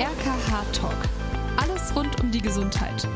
RKH Talk. Alles rund um die Gesundheit.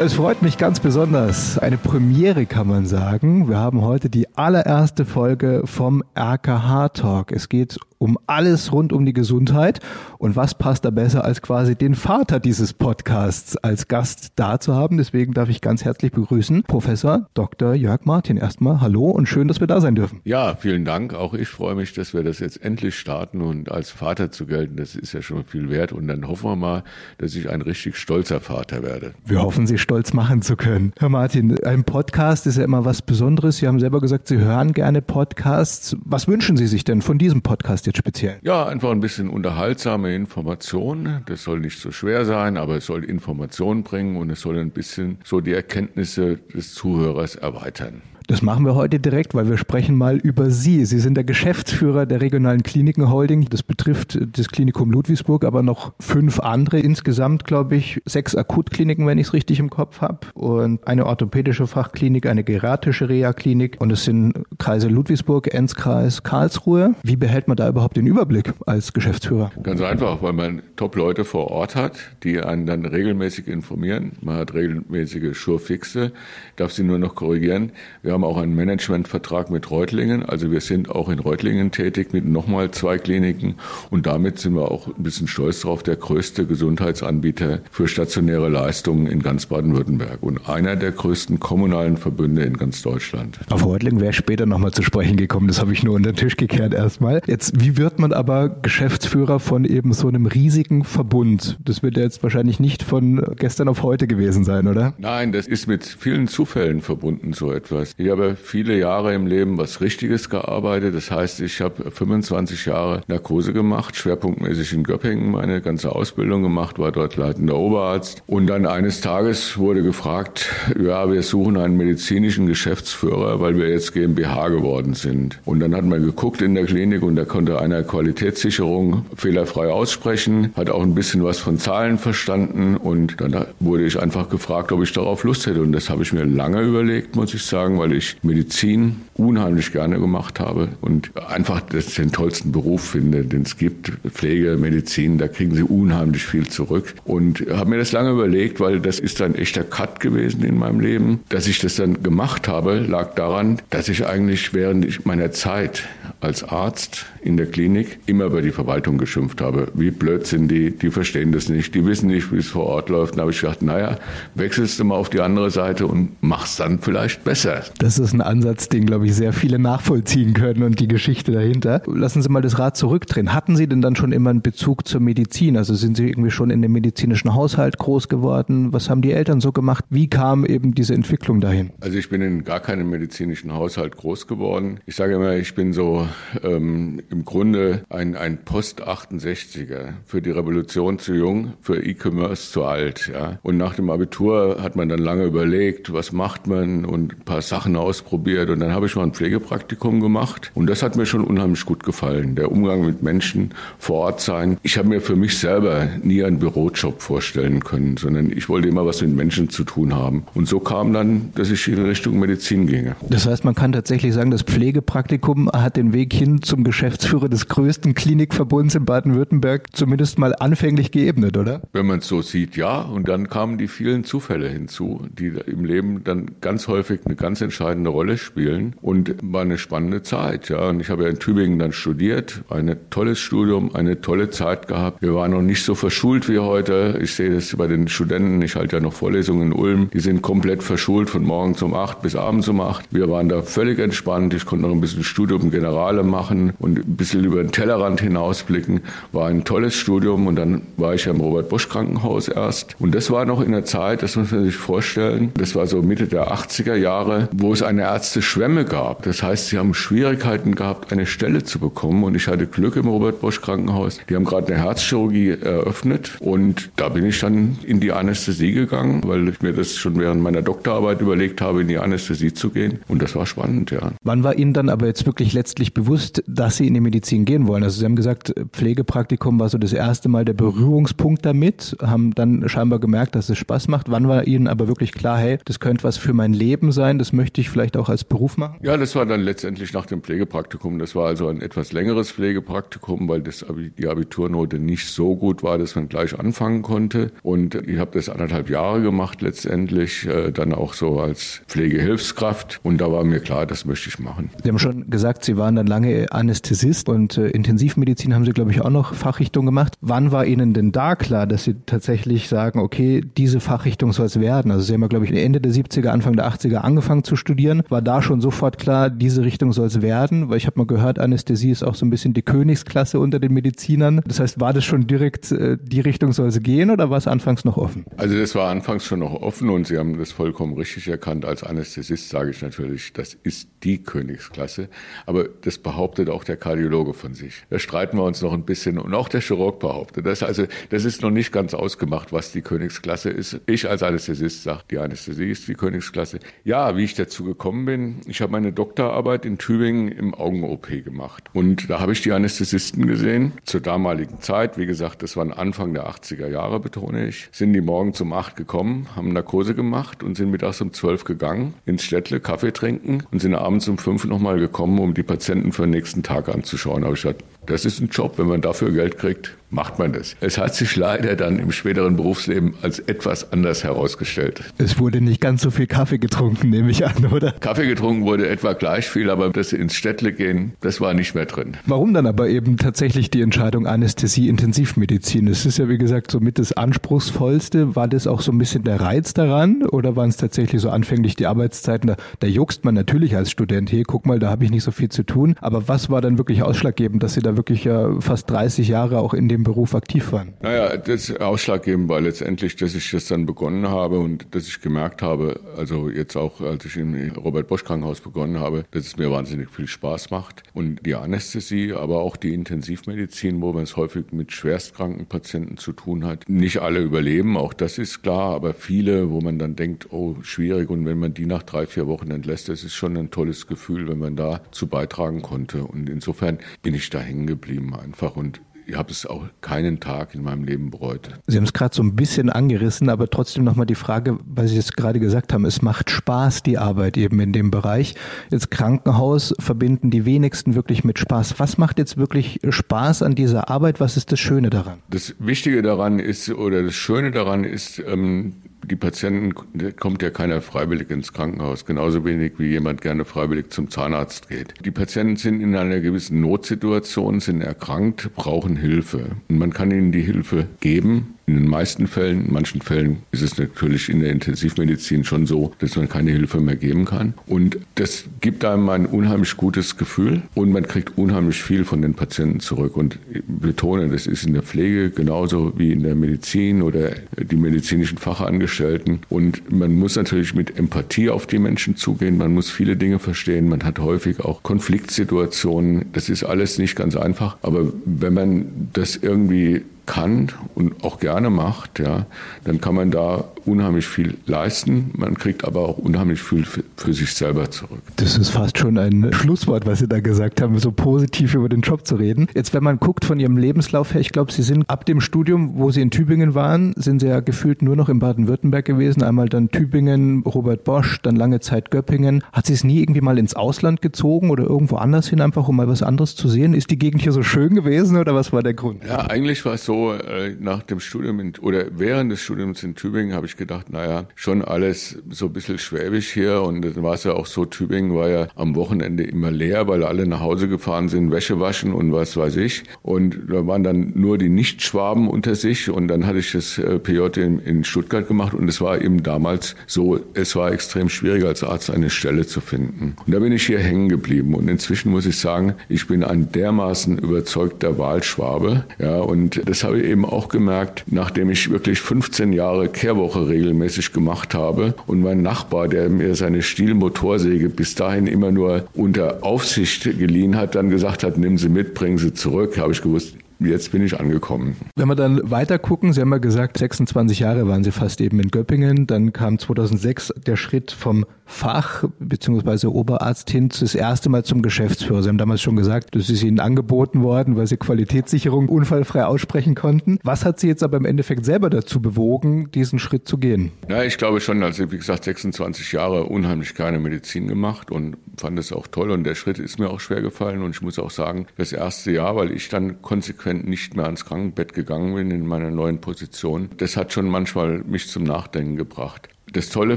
Es freut mich ganz besonders. Eine Premiere kann man sagen. Wir haben heute die allererste Folge vom RKH Talk. Es geht um alles rund um die Gesundheit. Und was passt da besser, als quasi den Vater dieses Podcasts als Gast da zu haben? Deswegen darf ich ganz herzlich begrüßen Professor Dr. Jörg Martin. Erstmal hallo und schön, dass wir da sein dürfen. Ja, vielen Dank. Auch ich freue mich, dass wir das jetzt endlich starten und als Vater zu gelten. Das ist ja schon viel wert. Und dann hoffen wir mal, dass ich ein richtig stolzer Vater werde. Wir hoffen, Sie stolz machen zu können. Herr Martin, ein Podcast ist ja immer was Besonderes. Sie haben selber gesagt, Sie hören gerne Podcasts. Was wünschen Sie sich denn von diesem Podcast jetzt speziell? Ja, einfach ein bisschen unterhaltsame Informationen. Das soll nicht so schwer sein, aber es soll Informationen bringen und es soll ein bisschen so die Erkenntnisse des Zuhörers erweitern. Das machen wir heute direkt, weil wir sprechen mal über Sie. Sie sind der Geschäftsführer der regionalen Kliniken Holding. Das betrifft das Klinikum Ludwigsburg, aber noch fünf andere. Insgesamt, glaube ich, sechs Akutkliniken, wenn ich es richtig im Kopf habe. Und eine orthopädische Fachklinik, eine geriatrische Reha-Klinik. Und es sind Kreise Ludwigsburg, Enzkreis, Karlsruhe. Wie behält man da überhaupt den Überblick als Geschäftsführer? Ganz einfach, weil man Top-Leute vor Ort hat, die einen dann regelmäßig informieren. Man hat regelmäßige Schurfixe, darf sie nur noch korrigieren. Wir haben auch einen Managementvertrag mit Reutlingen. Also wir sind auch in Reutlingen tätig mit nochmal zwei Kliniken. Und damit sind wir auch ein bisschen stolz drauf, der größte Gesundheitsanbieter für stationäre Leistungen in ganz Baden-Württemberg und einer der größten kommunalen Verbünde in ganz Deutschland. Auf Reutlingen wäre später nochmal zu sprechen gekommen. Das habe ich nur unter den Tisch gekehrt erstmal. Jetzt, wie wird man aber Geschäftsführer von eben so einem riesigen Verbund? Das wird ja jetzt wahrscheinlich nicht von gestern auf heute gewesen sein, oder? Nein, das ist mit vielen Zufällen verbunden, so etwas. Ich habe viele Jahre im Leben was Richtiges gearbeitet. Das heißt, ich habe 25 Jahre Narkose gemacht, schwerpunktmäßig in Göppingen meine ganze Ausbildung gemacht, war dort leitender Oberarzt. Und dann eines Tages wurde gefragt, ja, wir suchen einen medizinischen Geschäftsführer, weil wir jetzt GmbH geworden sind. Und dann hat man geguckt in der Klinik und da konnte einer Qualitätssicherung fehlerfrei aussprechen, hat auch ein bisschen was von Zahlen verstanden und dann wurde ich einfach gefragt, ob ich darauf Lust hätte. Und das habe ich mir lange überlegt, muss ich sagen, weil ich Medizin unheimlich gerne gemacht habe und einfach das den tollsten Beruf finde, den es gibt. Pflege, Medizin, da kriegen sie unheimlich viel zurück. Und habe mir das lange überlegt, weil das ist ein echter Cut gewesen in meinem Leben. Dass ich das dann gemacht habe, lag daran, dass ich eigentlich während meiner Zeit als Arzt in der Klinik immer über die Verwaltung geschimpft habe. Wie blöd sind die, die verstehen das nicht, die wissen nicht, wie es vor Ort läuft. Und da habe ich gedacht, naja, wechselst du mal auf die andere Seite und machst dann vielleicht besser. Das ist ein Ansatz, den, glaube ich, sehr viele nachvollziehen können und die Geschichte dahinter. Lassen Sie mal das Rad zurückdrehen. Hatten Sie denn dann schon immer einen Bezug zur Medizin? Also sind Sie irgendwie schon in dem medizinischen Haushalt groß geworden? Was haben die Eltern so gemacht? Wie kam eben diese Entwicklung dahin? Also ich bin in gar keinem medizinischen Haushalt groß geworden. Ich sage immer, ich bin so ähm, im Grunde ein, ein Post-68er. Für die Revolution zu jung, für E-Commerce zu alt. Ja. Und nach dem Abitur hat man dann lange überlegt, was macht man und ein paar Sachen ausprobiert. Und dann habe ich mal ein Pflegepraktikum gemacht. Und das hat mir schon unheimlich gut gefallen. Der Umgang mit Menschen vor Ort sein. Ich habe mir für mich selber nie einen Bürojob vorstellen können, sondern ich wollte immer was mit Menschen zu tun haben. Und so kam dann, dass ich in Richtung Medizin ginge. Das heißt, man kann tatsächlich sagen, das Pflegepraktikum hat den Weg hin zum Geschäftsführer des größten Klinikverbunds in Baden-Württemberg zumindest mal anfänglich geebnet, oder? Wenn man es so sieht, ja. Und dann kamen die vielen Zufälle hinzu, die im Leben dann ganz häufig eine ganz entscheidende Rolle spielen und war eine spannende Zeit, ja. Und ich habe ja in Tübingen dann studiert, ein tolles Studium, eine tolle Zeit gehabt. Wir waren noch nicht so verschult wie heute. Ich sehe das bei den Studenten, ich halte ja noch Vorlesungen in Ulm, die sind komplett verschult von morgens um acht bis abends um acht. Wir waren da völlig entspannt. Ich konnte noch ein bisschen Studium Generale machen und ein bisschen über den Tellerrand hinausblicken. War ein tolles Studium und dann war ich ja im Robert Bosch Krankenhaus erst. Und das war noch in der Zeit, das muss man sich vorstellen, das war so Mitte der 80er Jahre, wo es eine Ärzteschwemme gab. Das heißt, sie haben Schwierigkeiten gehabt, eine Stelle zu bekommen und ich hatte Glück im Robert Bosch Krankenhaus. Die haben gerade eine Herzchirurgie eröffnet und da bin ich dann in die Anästhesie gegangen, weil ich mir das schon während meiner Doktorarbeit überlegt habe, in die Anästhesie zu gehen und das war spannend, ja. Wann war Ihnen dann aber jetzt wirklich letztlich bewusst, dass Sie in die Medizin gehen wollen? Also Sie haben gesagt, Pflegepraktikum war so das erste Mal der Berührungspunkt damit, haben dann scheinbar gemerkt, dass es Spaß macht. Wann war Ihnen aber wirklich klar, hey, das könnte was für mein Leben sein, das möchte ich vielleicht auch als Beruf machen? Ja, das war dann letztendlich nach dem Pflegepraktikum. Das war also ein etwas längeres Pflegepraktikum, weil das, die Abiturnote nicht so gut war, dass man gleich anfangen konnte. Und ich habe das anderthalb Jahre gemacht letztendlich, äh, dann auch so als Pflegehilfskraft. Und da war mir klar, das möchte ich machen. Sie haben schon gesagt, Sie waren dann lange Anästhesist und äh, Intensivmedizin haben Sie, glaube ich, auch noch Fachrichtung gemacht. Wann war Ihnen denn da klar, dass Sie tatsächlich sagen, okay, diese Fachrichtung soll es werden? Also Sie haben ja, glaube ich, Ende der 70er, Anfang der 80er angefangen zu studieren. War da schon sofort klar, diese Richtung soll es werden? Weil ich habe mal gehört, Anästhesie ist auch so ein bisschen die Königsklasse unter den Medizinern. Das heißt, war das schon direkt, äh, die Richtung soll es gehen oder war es anfangs noch offen? Also das war anfangs schon noch offen und Sie haben das vollkommen richtig erkannt. Als Anästhesist sage ich natürlich, das ist die Königsklasse. Aber das behauptet auch der Kardiologe von sich. Da streiten wir uns noch ein bisschen und auch der Chirurg behauptet das. Also das ist noch nicht ganz ausgemacht, was die Königsklasse ist. Ich als Anästhesist sage, die Anästhesie ist die Königsklasse. Ja, wie ich dazu gekommen bin, ich habe meine Doktorarbeit in Tübingen im Augen-OP gemacht. Und da habe ich die Anästhesisten gesehen. Zur damaligen Zeit, wie gesagt, das waren Anfang der 80er Jahre, betone ich, sind die morgens um acht gekommen, haben Narkose gemacht und sind mittags um zwölf gegangen ins Städtle, Kaffee trinken und sind abends um fünf nochmal gekommen, um die Patienten für den nächsten Tag anzuschauen. Habe ich gesagt, das ist ein Job, wenn man dafür Geld kriegt, macht man das. Es hat sich leider dann im späteren Berufsleben als etwas anders herausgestellt. Es wurde nicht ganz so viel Kaffee getrunken, nehme ich an, oder? Kaffee getrunken wurde etwa gleich viel, aber das ins Städtle gehen, das war nicht mehr drin. Warum dann aber eben tatsächlich die Entscheidung Anästhesie, Intensivmedizin? Es ist ja wie gesagt somit das anspruchsvollste. War das auch so ein bisschen der Reiz daran oder waren es tatsächlich so anfänglich die Arbeitszeiten? Da, da juckst man natürlich als Student, hey, guck mal, da habe ich nicht so viel zu tun. Aber was war dann wirklich ausschlaggebend, dass Sie da wirklich ja fast 30 Jahre auch in dem Beruf aktiv waren? Naja, das ausschlaggebend war letztendlich, dass ich das dann begonnen habe und dass ich gemerkt habe, also jetzt auch, als ich im Robert Bosch Krankenhaus begonnen habe, dass es mir wahnsinnig viel Spaß macht. Und die Anästhesie, aber auch die Intensivmedizin, wo man es häufig mit schwerstkranken Patienten zu tun hat. Nicht alle überleben, auch das ist klar, aber viele, wo man dann denkt, oh, schwierig. Und wenn man die nach drei, vier Wochen entlässt, das ist schon ein tolles Gefühl, wenn man da zu beitragen konnte. Und insofern bin ich da hängen geblieben einfach und ich habe es auch keinen Tag in meinem Leben bereut. Sie haben es gerade so ein bisschen angerissen, aber trotzdem nochmal die Frage, weil Sie es gerade gesagt haben, es macht Spaß, die Arbeit eben in dem Bereich. Jetzt Krankenhaus verbinden die wenigsten wirklich mit Spaß. Was macht jetzt wirklich Spaß an dieser Arbeit? Was ist das Schöne daran? Das Wichtige daran ist, oder das Schöne daran ist, ähm, die Patienten, kommt ja keiner freiwillig ins Krankenhaus, genauso wenig wie jemand gerne freiwillig zum Zahnarzt geht. Die Patienten sind in einer gewissen Notsituation, sind erkrankt, brauchen Hilfe. Und man kann ihnen die Hilfe geben, in den meisten Fällen, in manchen Fällen ist es natürlich in der Intensivmedizin schon so, dass man keine Hilfe mehr geben kann. Und das gibt einem ein unheimlich gutes Gefühl und man kriegt unheimlich viel von den Patienten zurück. Und ich betone, das ist in der Pflege genauso wie in der Medizin oder die medizinischen Fachangestellten. Und man muss natürlich mit Empathie auf die Menschen zugehen. Man muss viele Dinge verstehen. Man hat häufig auch Konfliktsituationen. Das ist alles nicht ganz einfach. Aber wenn man das irgendwie kann und auch gerne macht, ja, dann kann man da unheimlich viel leisten. Man kriegt aber auch unheimlich viel für, für, sich selber zurück. Das ist fast schon ein Schlusswort, was Sie da gesagt haben, so positiv über den Job zu reden. Jetzt, wenn man guckt von Ihrem Lebenslauf her, ich glaube, Sie sind ab dem Studium, wo Sie in Tübingen waren, sind Sie ja gefühlt nur noch in Baden-Württemberg gewesen. Einmal dann Tübingen, Robert Bosch, dann lange Zeit Göppingen. Hat Sie es nie irgendwie mal ins Ausland gezogen oder irgendwo anders hin, einfach um mal was anderes zu sehen? Ist die Gegend hier so schön gewesen oder was war der Grund? Ja, eigentlich war es so, äh, nach dem Studium in, oder während des Studiums in Tübingen habe ich gedacht, naja, schon alles so ein bisschen schwäbisch hier. Und dann war es ja auch so, Tübingen war ja am Wochenende immer leer, weil alle nach Hause gefahren sind, Wäsche waschen und was weiß ich. Und da waren dann nur die Nicht-Schwaben unter sich. Und dann hatte ich das äh, PJ in, in Stuttgart gemacht. Und es war eben damals so, es war extrem schwierig als Arzt eine Stelle zu finden. Und da bin ich hier hängen geblieben. Und inzwischen muss ich sagen, ich bin ein dermaßen überzeugter Wahlschwabe, ja, und das habe ich eben auch gemerkt, nachdem ich wirklich 15 Jahre Kehrwoche regelmäßig gemacht habe und mein Nachbar, der mir seine Stielmotorsäge bis dahin immer nur unter Aufsicht geliehen hat, dann gesagt hat, nimm sie mit, bring sie zurück, habe ich gewusst, jetzt bin ich angekommen. Wenn wir dann weiter gucken, Sie haben ja gesagt, 26 Jahre waren Sie fast eben in Göppingen. Dann kam 2006 der Schritt vom Fach- bzw. Oberarzt hin das erste Mal zum Geschäftsführer. Sie haben damals schon gesagt, das ist Ihnen angeboten worden, weil Sie Qualitätssicherung unfallfrei aussprechen konnten. Was hat Sie jetzt aber im Endeffekt selber dazu bewogen, diesen Schritt zu gehen? Ja, ich glaube schon, also wie gesagt, 26 Jahre unheimlich keine Medizin gemacht und fand es auch toll und der Schritt ist mir auch schwer gefallen und ich muss auch sagen, das erste Jahr, weil ich dann konsequent nicht mehr ans Krankenbett gegangen bin in meiner neuen Position, das hat schon manchmal mich zum Nachdenken gebracht. Das Tolle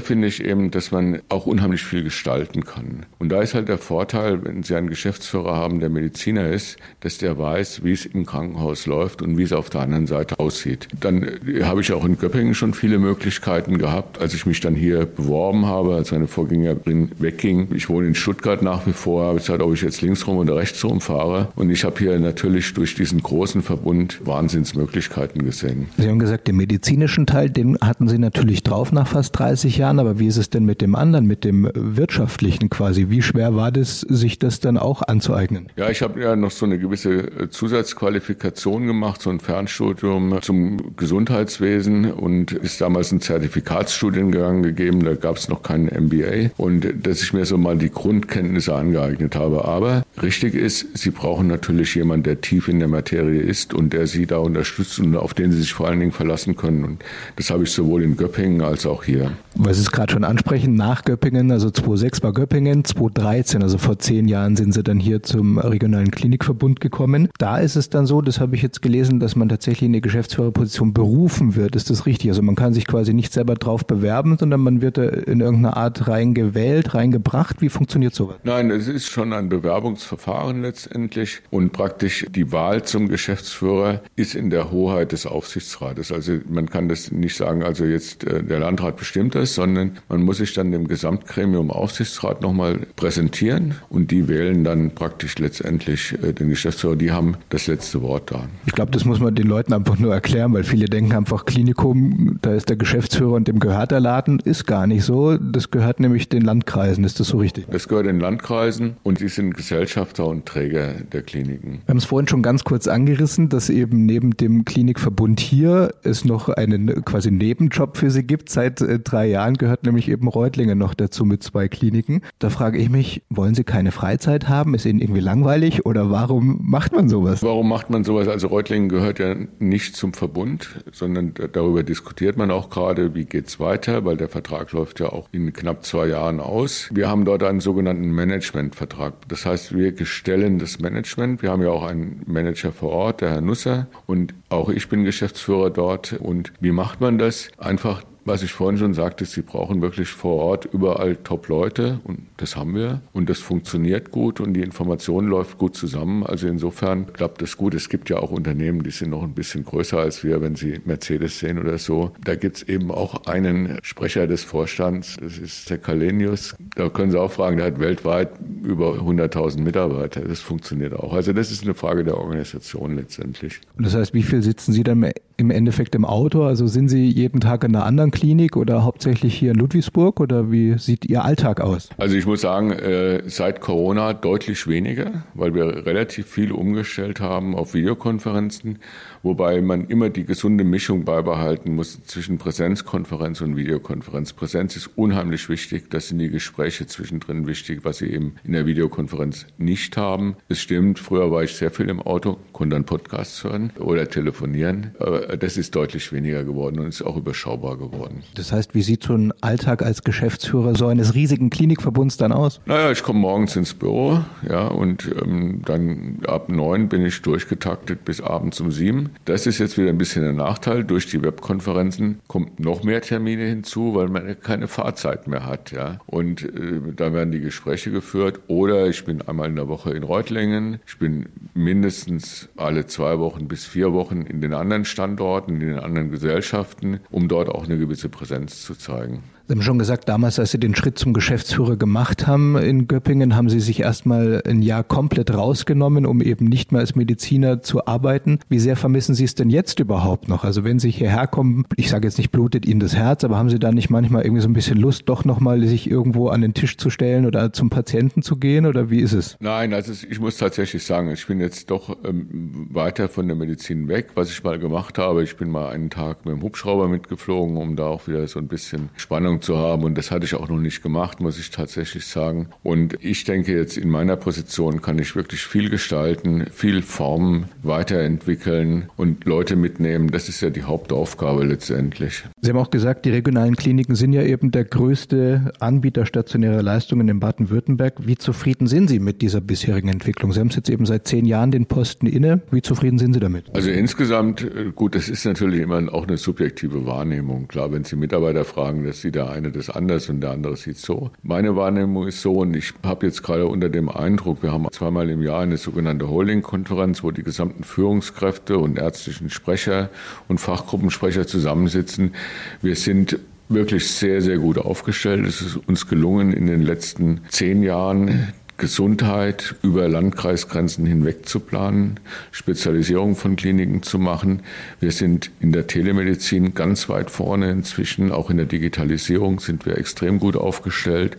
finde ich eben, dass man auch unheimlich viel gestalten kann. Und da ist halt der Vorteil, wenn Sie einen Geschäftsführer haben, der Mediziner ist, dass der weiß, wie es im Krankenhaus läuft und wie es auf der anderen Seite aussieht. Dann äh, habe ich auch in Göppingen schon viele Möglichkeiten gehabt, als ich mich dann hier beworben habe, als meine Vorgängerin wegging. Ich wohne in Stuttgart nach wie vor, habe gesagt, ob ich jetzt linksrum oder rechtsrum fahre. Und ich habe hier natürlich durch diesen großen Verbund Wahnsinnsmöglichkeiten gesehen. Sie haben gesagt, den medizinischen Teil, den hatten Sie natürlich drauf nach fast 30 Jahren, aber wie ist es denn mit dem anderen, mit dem wirtschaftlichen quasi? Wie schwer war das, sich das dann auch anzueignen? Ja, ich habe ja noch so eine gewisse Zusatzqualifikation gemacht, so ein Fernstudium zum Gesundheitswesen und ist damals ein Zertifikatsstudiengang gegeben, da gab es noch keinen MBA und dass ich mir so mal die Grundkenntnisse angeeignet habe. Aber richtig ist, Sie brauchen natürlich jemanden, der tief in der Materie ist und der Sie da unterstützt und auf den Sie sich vor allen Dingen verlassen können. Und das habe ich sowohl in Göppingen als auch hier. Weil Sie es gerade schon ansprechen, nach Göppingen, also 2006 war Göppingen, 2013, also vor zehn Jahren sind Sie dann hier zum regionalen Klinikverbund gekommen. Da ist es dann so, das habe ich jetzt gelesen, dass man tatsächlich in die Geschäftsführerposition berufen wird. Ist das richtig? Also man kann sich quasi nicht selber drauf bewerben, sondern man wird da in irgendeiner Art reingewählt, reingebracht. Wie funktioniert sowas? Nein, es ist schon ein Bewerbungsverfahren letztendlich und praktisch die Wahl zum Geschäftsführer ist in der Hoheit des Aufsichtsrates. Also man kann das nicht sagen, also jetzt äh, der Landrat bestimmt das, sondern man muss sich dann dem Gesamtgremium Aufsichtsrat nochmal präsentieren und die wählen dann praktisch letztendlich äh, den Geschäftsführer. Die haben das letzte Wort da. Ich glaube, das muss man den Leuten einfach nur erklären, weil viele denken einfach Klinikum, da ist der Geschäftsführer und dem gehört der Laden. Ist gar nicht so. Das gehört nämlich den Landkreisen. Ist das so richtig? Das gehört den Landkreisen und die sind Gesellschafter und Träger der Kliniken. Wir haben es vorhin schon ganz kurz angerissen, dass eben neben dem Klinikverbund hier es noch einen quasi Nebenjob für Sie gibt seit äh, drei Jahren gehört nämlich eben Reutlingen noch dazu mit zwei Kliniken. Da frage ich mich, wollen Sie keine Freizeit haben? Ist Ihnen irgendwie langweilig oder warum macht man sowas? Warum macht man sowas? Also Reutlingen gehört ja nicht zum Verbund, sondern darüber diskutiert man auch gerade, wie geht's weiter, weil der Vertrag läuft ja auch in knapp zwei Jahren aus. Wir haben dort einen sogenannten Managementvertrag. Das heißt, wir stellen das Management. Wir haben ja auch einen Manager vor Ort, der Herr Nusser, und auch ich bin Geschäftsführer dort. Und wie macht man das? Einfach was ich vorhin schon sagte, Sie brauchen wirklich vor Ort überall Top-Leute und das haben wir und das funktioniert gut und die Information läuft gut zusammen. Also insofern klappt das gut. Es gibt ja auch Unternehmen, die sind noch ein bisschen größer als wir, wenn Sie Mercedes sehen oder so. Da gibt es eben auch einen Sprecher des Vorstands, das ist der Kalenius. Da können Sie auch fragen, der hat weltweit über 100.000 Mitarbeiter. Das funktioniert auch. Also das ist eine Frage der Organisation letztendlich. Und das heißt, wie viel sitzen Sie dann im Endeffekt im Auto? Also sind Sie jeden Tag in einer anderen Klinik oder hauptsächlich hier in Ludwigsburg oder wie sieht Ihr Alltag aus? Also ich muss sagen, äh, seit Corona deutlich weniger, weil wir relativ viel umgestellt haben auf Videokonferenzen, wobei man immer die gesunde Mischung beibehalten muss zwischen Präsenzkonferenz und Videokonferenz. Präsenz ist unheimlich wichtig, das sind die Gespräche zwischendrin wichtig, was Sie eben in der Videokonferenz nicht haben. Es stimmt, früher war ich sehr viel im Auto, konnte dann Podcasts hören oder telefonieren, aber das ist deutlich weniger geworden und ist auch überschaubar geworden. Das heißt, wie sieht so ein Alltag als Geschäftsführer so eines riesigen Klinikverbunds dann aus? Naja, ich komme morgens ins Büro, ja, und ähm, dann ab neun bin ich durchgetaktet bis abends um sieben. Das ist jetzt wieder ein bisschen ein Nachteil. Durch die Webkonferenzen kommt noch mehr Termine hinzu, weil man keine Fahrzeit mehr hat, ja. Und äh, da werden die Gespräche geführt. Oder ich bin einmal in der Woche in Reutlingen. Ich bin mindestens alle zwei Wochen bis vier Wochen in den anderen Standorten, in den anderen Gesellschaften, um dort auch eine gewisse gewisse Präsenz zu zeigen. Sie haben schon gesagt, damals, als Sie den Schritt zum Geschäftsführer gemacht haben in Göppingen, haben Sie sich erstmal ein Jahr komplett rausgenommen, um eben nicht mehr als Mediziner zu arbeiten. Wie sehr vermissen Sie es denn jetzt überhaupt noch? Also wenn Sie hierher kommen, ich sage jetzt nicht, blutet Ihnen das Herz, aber haben Sie da nicht manchmal irgendwie so ein bisschen Lust, doch nochmal sich irgendwo an den Tisch zu stellen oder zum Patienten zu gehen oder wie ist es? Nein, also ich muss tatsächlich sagen, ich bin jetzt doch ähm, weiter von der Medizin weg. Was ich mal gemacht habe, ich bin mal einen Tag mit dem Hubschrauber mitgeflogen, um da auch wieder so ein bisschen Spannung zu haben. Und das hatte ich auch noch nicht gemacht, muss ich tatsächlich sagen. Und ich denke jetzt in meiner Position kann ich wirklich viel gestalten, viel formen, weiterentwickeln und Leute mitnehmen. Das ist ja die Hauptaufgabe letztendlich. Sie haben auch gesagt, die regionalen Kliniken sind ja eben der größte Anbieter stationärer Leistungen in Baden-Württemberg. Wie zufrieden sind Sie mit dieser bisherigen Entwicklung? Sie haben es jetzt eben seit zehn Jahren den Posten inne. Wie zufrieden sind Sie damit? Also insgesamt, äh, gut, das ist natürlich immer auch eine subjektive Wahrnehmung. Klar, wenn Sie Mitarbeiter fragen, dass Sie der eine das anders und der andere sieht so. Meine Wahrnehmung ist so und ich habe jetzt gerade unter dem Eindruck, wir haben zweimal im Jahr eine sogenannte Holding-Konferenz, wo die gesamten Führungskräfte und ärztlichen Sprecher und Fachgruppensprecher zusammensitzen. Wir sind wirklich sehr, sehr gut aufgestellt. Es ist uns gelungen, in den letzten zehn Jahren Gesundheit über Landkreisgrenzen hinweg zu planen, Spezialisierung von Kliniken zu machen. Wir sind in der Telemedizin ganz weit vorne inzwischen, auch in der Digitalisierung sind wir extrem gut aufgestellt.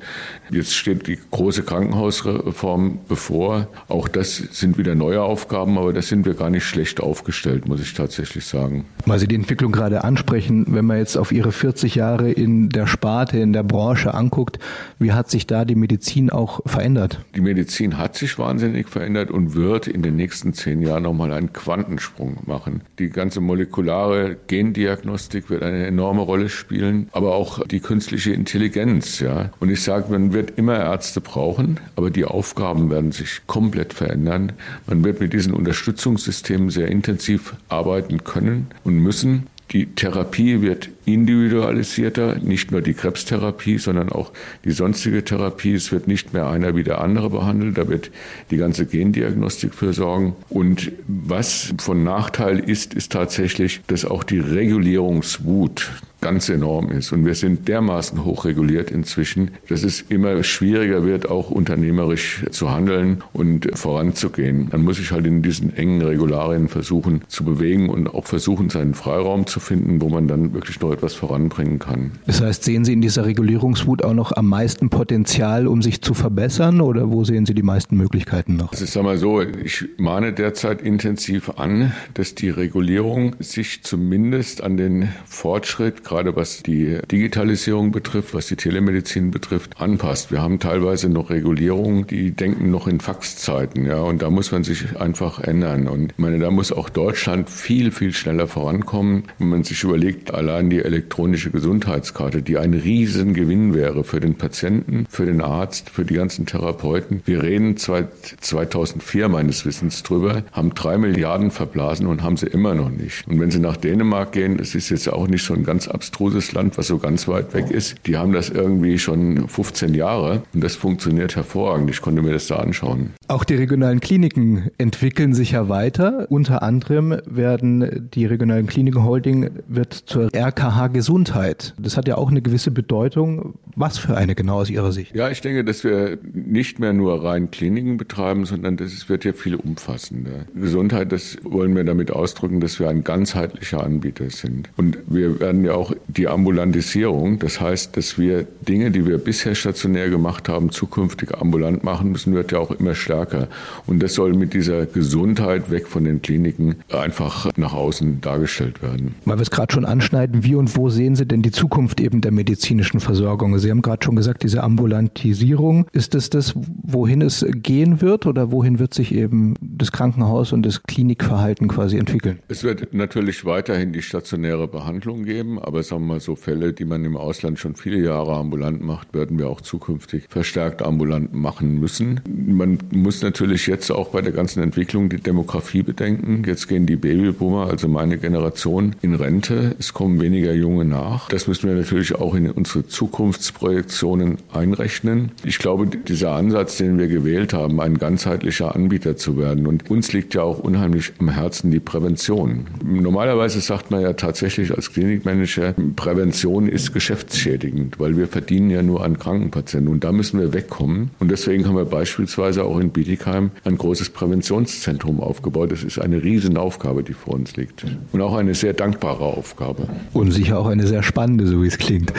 Jetzt steht die große Krankenhausreform bevor. Auch das sind wieder neue Aufgaben, aber da sind wir gar nicht schlecht aufgestellt, muss ich tatsächlich sagen. Weil Sie die Entwicklung gerade ansprechen, wenn man jetzt auf Ihre 40 Jahre in der Sparte, in der Branche anguckt, wie hat sich da die Medizin auch verändert? Die Medizin hat sich wahnsinnig verändert und wird in den nächsten zehn Jahren nochmal einen Quantensprung machen. Die ganze molekulare Gendiagnostik wird eine enorme Rolle spielen, aber auch die künstliche Intelligenz. Ja. Und ich sage, man wird immer Ärzte brauchen, aber die Aufgaben werden sich komplett verändern. Man wird mit diesen Unterstützungssystemen sehr intensiv arbeiten können und müssen. Die Therapie wird individualisierter, nicht nur die Krebstherapie, sondern auch die sonstige Therapie. Es wird nicht mehr einer wie der andere behandelt, da wird die ganze Gendiagnostik für sorgen. Und was von Nachteil ist, ist tatsächlich, dass auch die Regulierungswut ganz enorm ist. Und wir sind dermaßen hochreguliert inzwischen, dass es immer schwieriger wird, auch unternehmerisch zu handeln und voranzugehen. Dann muss ich halt in diesen engen Regularien versuchen zu bewegen und auch versuchen, seinen Freiraum zu finden, wo man dann wirklich noch etwas voranbringen kann. Das heißt, sehen Sie in dieser Regulierungswut auch noch am meisten Potenzial, um sich zu verbessern oder wo sehen Sie die meisten Möglichkeiten noch? Also ich sage mal so, ich mahne derzeit intensiv an, dass die Regulierung sich zumindest an den Fortschritt, gerade was die Digitalisierung betrifft, was die Telemedizin betrifft, anpasst. Wir haben teilweise noch Regulierungen, die denken noch in Faxzeiten, ja, und da muss man sich einfach ändern. Und ich meine, da muss auch Deutschland viel, viel schneller vorankommen. Wenn man sich überlegt, allein die elektronische Gesundheitskarte, die ein Riesengewinn wäre für den Patienten, für den Arzt, für die ganzen Therapeuten. Wir reden seit 2004 meines Wissens drüber, haben drei Milliarden verblasen und haben sie immer noch nicht. Und wenn Sie nach Dänemark gehen, es ist jetzt auch nicht so ein ganz abstruses Land, was so ganz weit weg ist. Die haben das irgendwie schon 15 Jahre und das funktioniert hervorragend. Ich konnte mir das da anschauen. Auch die regionalen Kliniken entwickeln sich ja weiter. Unter anderem werden die regionalen Kliniken Holding wird zur RKH Gesundheit. Das hat ja auch eine gewisse Bedeutung. Was für eine genau aus Ihrer Sicht? Ja, ich denke, dass wir nicht mehr nur rein Kliniken betreiben, sondern das wird ja viel umfassender. Gesundheit, das wollen wir damit ausdrücken, dass wir ein ganzheitlicher Anbieter sind. Und wir werden ja auch die Ambulantisierung. Das heißt, dass wir Dinge, die wir bisher stationär gemacht haben, zukünftig ambulant machen müssen, wird ja auch immer stärker. Und das soll mit dieser Gesundheit weg von den Kliniken einfach nach außen dargestellt werden. Weil wir es gerade schon anschneiden, wie und wo sehen Sie denn die Zukunft eben der medizinischen Versorgung? Sie haben gerade schon gesagt, diese Ambulantisierung. Ist das das, wohin es gehen wird oder wohin wird sich eben das Krankenhaus und das Klinikverhalten quasi entwickeln? Es wird natürlich weiterhin die stationäre Behandlung geben, aber sagen wir mal so Fälle, die man im Ausland schon viele Jahre ambulant macht, werden wir auch zukünftig verstärkt ambulant machen müssen. Man muss natürlich jetzt auch bei der ganzen Entwicklung die Demografie bedenken. Jetzt gehen die Babyboomer, also meine Generation, in Rente. Es kommen weniger Junge nach. Das müssen wir natürlich auch in unsere Zukunfts Zukunftsprojektionen einrechnen. Ich glaube, dieser Ansatz, den wir gewählt haben, ein ganzheitlicher Anbieter zu werden. Und uns liegt ja auch unheimlich am Herzen die Prävention. Normalerweise sagt man ja tatsächlich als Klinikmanager, Prävention ist geschäftsschädigend, weil wir verdienen ja nur an Krankenpatienten. Und da müssen wir wegkommen. Und deswegen haben wir beispielsweise auch in Bietigheim ein großes Präventionszentrum aufgebaut. Das ist eine Riesenaufgabe, die vor uns liegt. Und auch eine sehr dankbare Aufgabe. Und sicher auch eine sehr spannende, so wie es klingt.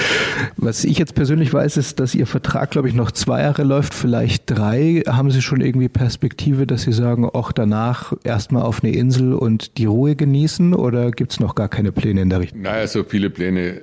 Was ich jetzt persönlich weiß, ist, dass Ihr Vertrag, glaube ich, noch zwei Jahre läuft, vielleicht drei. Haben Sie schon irgendwie Perspektive, dass Sie sagen, auch danach erstmal auf eine Insel und die Ruhe genießen oder gibt es noch gar keine Pläne in der Richtung? Naja, so viele Pläne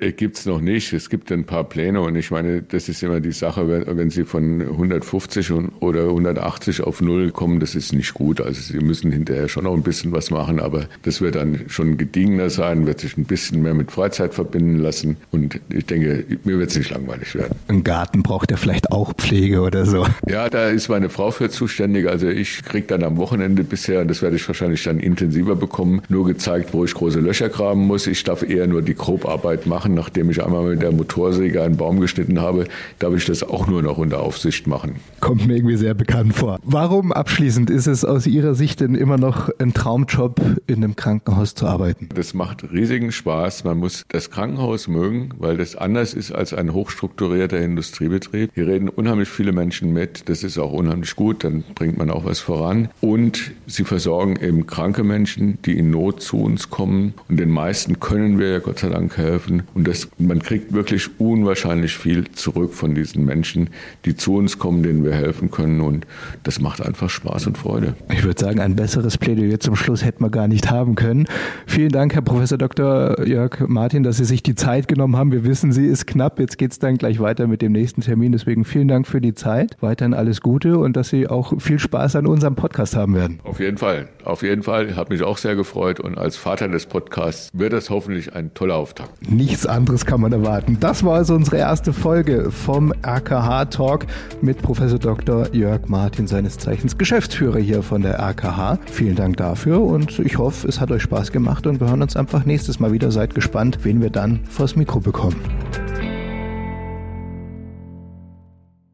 äh, gibt es noch nicht. Es gibt ein paar Pläne und ich meine, das ist immer die Sache, wenn, wenn Sie von 150 oder 180 auf Null kommen, das ist nicht gut. Also Sie müssen hinterher schon noch ein bisschen was machen, aber das wird dann schon gediegener sein, wird sich ein bisschen mehr mit Freizeit verbinden lassen und ich denke, mir wird es nicht langweilig werden. Ein Garten braucht ja vielleicht auch Pflege oder so. Ja, da ist meine Frau für zuständig. Also ich kriege dann am Wochenende bisher, und das werde ich wahrscheinlich dann intensiver bekommen, nur gezeigt, wo ich große Löcher graben muss. Ich darf eher nur die Grobarbeit machen. Nachdem ich einmal mit der Motorsäge einen Baum geschnitten habe, darf ich das auch nur noch unter Aufsicht machen. Kommt mir irgendwie sehr bekannt vor. Warum abschließend ist es aus Ihrer Sicht denn immer noch ein Traumjob, in einem Krankenhaus zu arbeiten? Das macht riesigen Spaß. Man muss das Krankenhaus mögen, weil das anders ist als ein hochstrukturierter Industriebetrieb. Hier reden unheimlich viele Menschen mit. Das ist auch unheimlich gut. Dann bringt man auch was voran. Und sie versorgen eben kranke Menschen, die in Not zu uns kommen. Und den meisten können wir ja Gott sei Dank helfen. Und das, man kriegt wirklich unwahrscheinlich viel zurück von diesen Menschen, die zu uns kommen, denen wir helfen können. Und das macht einfach Spaß und Freude. Ich würde sagen, ein besseres Plädoyer zum Schluss hätten wir gar nicht haben können. Vielen Dank, Herr Professor Dr. Jörg Martin, dass Sie sich die Zeit genommen haben. Wir wissen, sie ist knapp. Jetzt geht es dann gleich weiter mit dem nächsten Termin. Deswegen vielen Dank für die Zeit. Weiterhin alles Gute und dass Sie auch viel Spaß an unserem Podcast haben werden. Auf jeden Fall. Auf jeden Fall. Hat mich auch sehr gefreut. Und als Vater des Podcasts wird das hoffentlich ein toller Auftakt. Nichts anderes kann man erwarten. Das war also unsere erste Folge vom RKH Talk mit Professor Dr. Jörg Martin, seines Zeichens Geschäftsführer hier von der RKH. Vielen Dank dafür und ich hoffe, es hat euch Spaß gemacht und wir hören uns einfach nächstes Mal wieder. Seid gespannt, wen wir dann vors Mikro bekommen.